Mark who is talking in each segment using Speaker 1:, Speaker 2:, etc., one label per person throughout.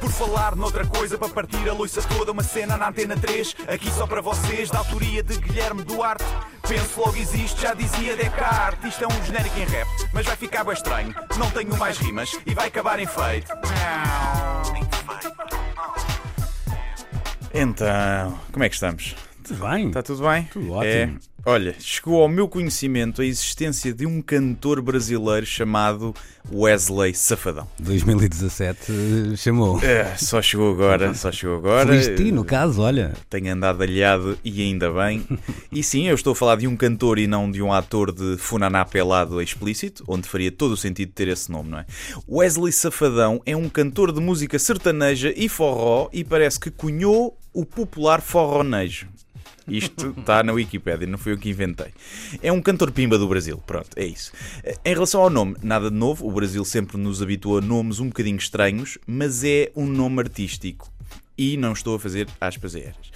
Speaker 1: Por falar noutra coisa, para partir a loiça toda, uma cena na antena 3, aqui só para vocês, da autoria de Guilherme Duarte. Penso logo existe, já dizia Descartes. Isto é um genérico em rap, mas vai ficar bem estranho. Não tenho mais rimas e vai acabar em feito.
Speaker 2: Então, como é que estamos?
Speaker 3: Tudo bem?
Speaker 2: Está tudo bem?
Speaker 3: Tudo ótimo.
Speaker 2: É, olha, chegou ao meu conhecimento a existência de um cantor brasileiro chamado Wesley Safadão.
Speaker 3: 2017 eh, chamou.
Speaker 2: É, só chegou agora, só chegou agora.
Speaker 3: Feliz no caso, olha.
Speaker 2: Tenho andado aliado e ainda bem. E sim, eu estou a falar de um cantor e não de um ator de funaná pelado explícito, onde faria todo o sentido ter esse nome, não é? Wesley Safadão é um cantor de música sertaneja e forró e parece que cunhou o popular forronejo. Isto está na Wikipédia, não fui eu que inventei. É um cantor pimba do Brasil, pronto, é isso. Em relação ao nome, nada de novo, o Brasil sempre nos habitua a nomes um bocadinho estranhos, mas é um nome artístico. E não estou a fazer aspas aéreas.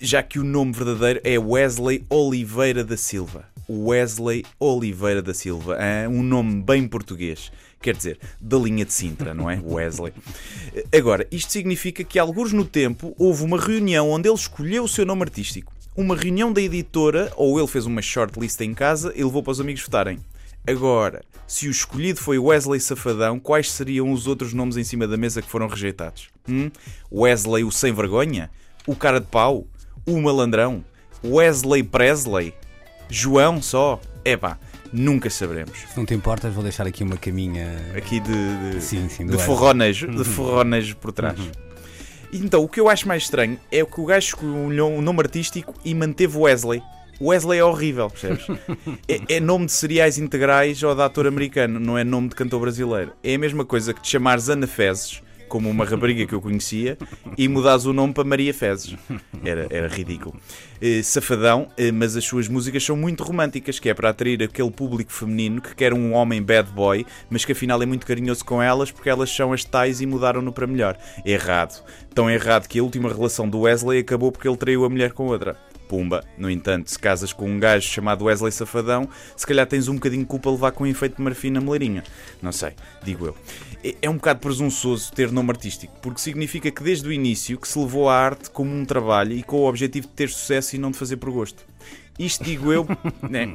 Speaker 2: Já que o nome verdadeiro é Wesley Oliveira da Silva. Wesley Oliveira da Silva. Um nome bem português. Quer dizer, da linha de Sintra, não é? Wesley. Agora, isto significa que, alguns no tempo, houve uma reunião onde ele escolheu o seu nome artístico uma reunião da editora, ou ele fez uma shortlist em casa e levou para os amigos votarem. Agora, se o escolhido foi Wesley Safadão, quais seriam os outros nomes em cima da mesa que foram rejeitados? Hum? Wesley o sem vergonha? O cara de pau? O malandrão? Wesley Presley? João só? Epá, nunca saberemos.
Speaker 3: Se não te importas, vou deixar aqui uma caminha.
Speaker 2: Aqui de, de,
Speaker 3: sim, sim,
Speaker 2: de forronejo, de forronejo por trás. Uhum. Então, o que eu acho mais estranho é que o gajo escolheu um nome artístico e manteve Wesley. Wesley é horrível, percebes? é, é, nome de cereais integrais ou de ator americano, não é nome de cantor brasileiro. É a mesma coisa que te chamares Ana Fezes como uma rapariga que eu conhecia, e mudares o nome para Maria Fezes. Era, era ridículo. Uh, safadão, uh, mas as suas músicas são muito românticas, que é para atrair aquele público feminino que quer um homem bad boy, mas que afinal é muito carinhoso com elas porque elas são as tais e mudaram-no para melhor. Errado. Tão errado que a última relação do Wesley acabou porque ele traiu a mulher com outra. Pumba. No entanto, se casas com um gajo chamado Wesley Safadão, se calhar tens um bocadinho de culpa a levar com um efeito de marfim na moleirinha. Não sei, digo eu. É, é um bocado presunçoso ter nome artístico, porque significa que desde o início que se levou a arte como um trabalho e com o objetivo de ter sucesso e não de fazer por gosto. Isto digo eu, né,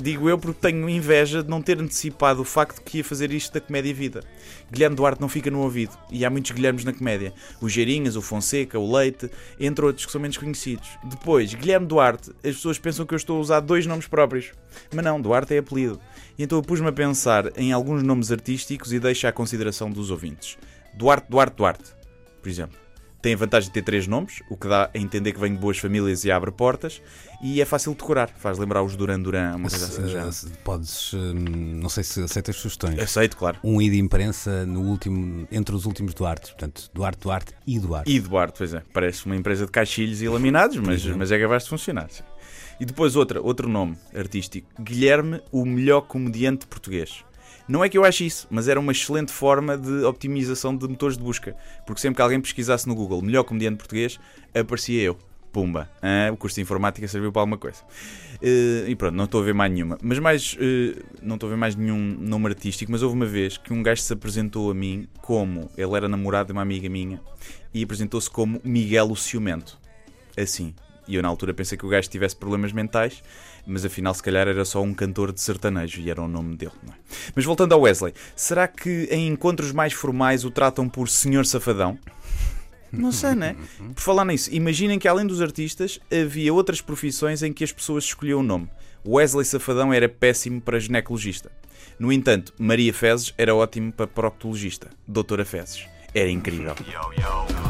Speaker 2: digo eu porque tenho inveja de não ter antecipado o facto que ia fazer isto da comédia vida. Guilherme Duarte não fica no ouvido e há muitos Guilhermes na comédia. O Geirinhas, o Fonseca, o Leite, entre outros que são menos conhecidos. Depois, Guilherme Duarte, as pessoas pensam que eu estou a usar dois nomes próprios. Mas não, Duarte é apelido. E então eu pus-me a pensar em alguns nomes artísticos e deixo à consideração dos ouvintes. Duarte, Duarte, Duarte, por exemplo tem a vantagem de ter três nomes, o que dá a entender que vem de boas famílias e abre portas, e é fácil de decorar, faz lembrar os Duran Duran, uma coisa assim.
Speaker 3: Podes, hum, não sei se aceitas sugestões.
Speaker 2: Aceito, claro.
Speaker 3: Um I de imprensa no último, entre os últimos Duarte, portanto, Duarte, Duarte e Duarte.
Speaker 2: E Duarte, pois é, parece uma empresa de caixilhos e laminados, mas, mas é capaz de funcionar. Sim. E depois outra, outro nome artístico, Guilherme, o melhor comediante português. Não é que eu ache isso, mas era uma excelente forma de optimização de motores de busca. Porque sempre que alguém pesquisasse no Google melhor comediante português, aparecia eu. Pumba. Ah, o curso de informática serviu para alguma coisa. Uh, e pronto, não estou a ver mais nenhuma. Mas mais. Uh, não estou a ver mais nenhum nome artístico, mas houve uma vez que um gajo se apresentou a mim como. Ele era namorado de uma amiga minha e apresentou-se como Miguel o Ciumento. Assim. E eu na altura pensei que o gajo tivesse problemas mentais, mas afinal se calhar era só um cantor de sertanejo e era o nome dele. É? Mas voltando ao Wesley, será que em encontros mais formais o tratam por Senhor Safadão? Não sei, né? Por falar nisso, imaginem que além dos artistas havia outras profissões em que as pessoas escolhiam o nome. Wesley Safadão era péssimo para ginecologista. No entanto, Maria Fezes era ótimo para proctologista. Doutora Fezes. Era incrível. Yo, yo